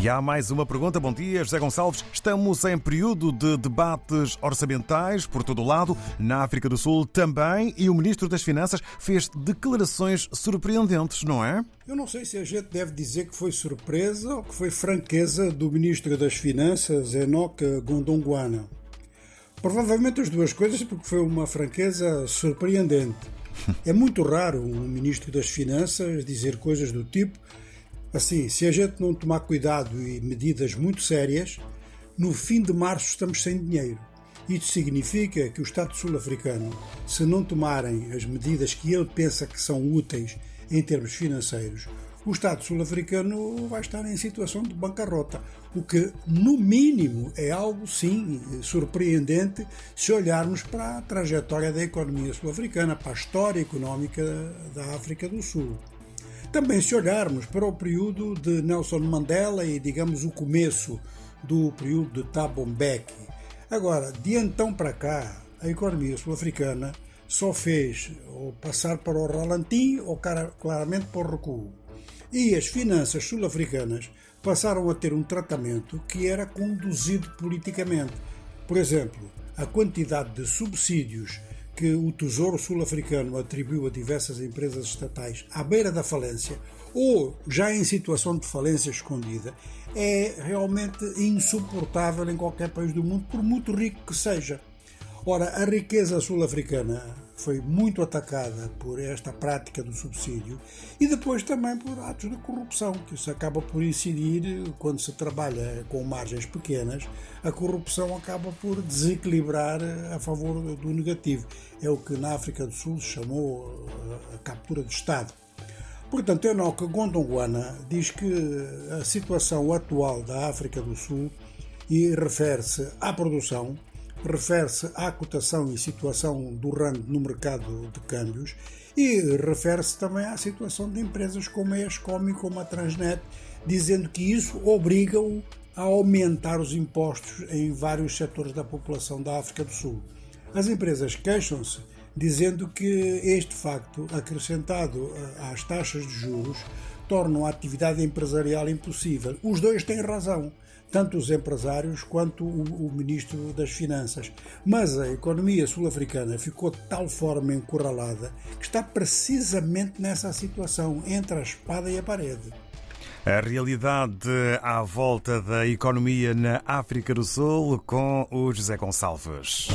E há mais uma pergunta. Bom dia, José Gonçalves. Estamos em período de debates orçamentais por todo o lado, na África do Sul também, e o Ministro das Finanças fez declarações surpreendentes, não é? Eu não sei se a gente deve dizer que foi surpresa ou que foi franqueza do Ministro das Finanças, Enoch Gondongwana. Provavelmente as duas coisas, porque foi uma franqueza surpreendente. É muito raro um Ministro das Finanças dizer coisas do tipo Assim, se a gente não tomar cuidado e medidas muito sérias, no fim de março estamos sem dinheiro. Isso significa que o Estado sul-africano, se não tomarem as medidas que ele pensa que são úteis em termos financeiros, o Estado sul-africano vai estar em situação de bancarrota, o que, no mínimo, é algo, sim, surpreendente se olharmos para a trajetória da economia sul-africana, para a história económica da África do Sul. Também, se olharmos para o período de Nelson Mandela e, digamos, o começo do período de Thabo Mbeki. Agora, de então para cá, a economia sul-africana só fez ou passar para o ralantim ou claramente para o recuo. E as finanças sul-africanas passaram a ter um tratamento que era conduzido politicamente. Por exemplo, a quantidade de subsídios que o Tesouro Sul-Africano atribuiu a diversas empresas estatais à beira da falência ou já em situação de falência escondida é realmente insuportável em qualquer país do mundo, por muito rico que seja. Ora, a riqueza sul-africana foi muito atacada por esta prática do subsídio e depois também por atos de corrupção, que isso acaba por incidir quando se trabalha com margens pequenas, a corrupção acaba por desequilibrar a favor do negativo. É o que na África do Sul se chamou a captura de Estado. Portanto, Enoque Gondongwana diz que a situação atual da África do Sul e refere-se à produção, refere-se à cotação e situação do rand no mercado de câmbios e refere-se também à situação de empresas como a Escom e como a Transnet, dizendo que isso obriga-o a aumentar os impostos em vários setores da população da África do Sul. As empresas queixam-se dizendo que este facto, acrescentado às taxas de juros, torna a atividade empresarial impossível. Os dois têm razão tanto os empresários quanto o, o ministro das Finanças. Mas a economia sul-africana ficou de tal forma encurralada que está precisamente nessa situação, entre a espada e a parede. A realidade à volta da economia na África do Sul com o José Gonçalves.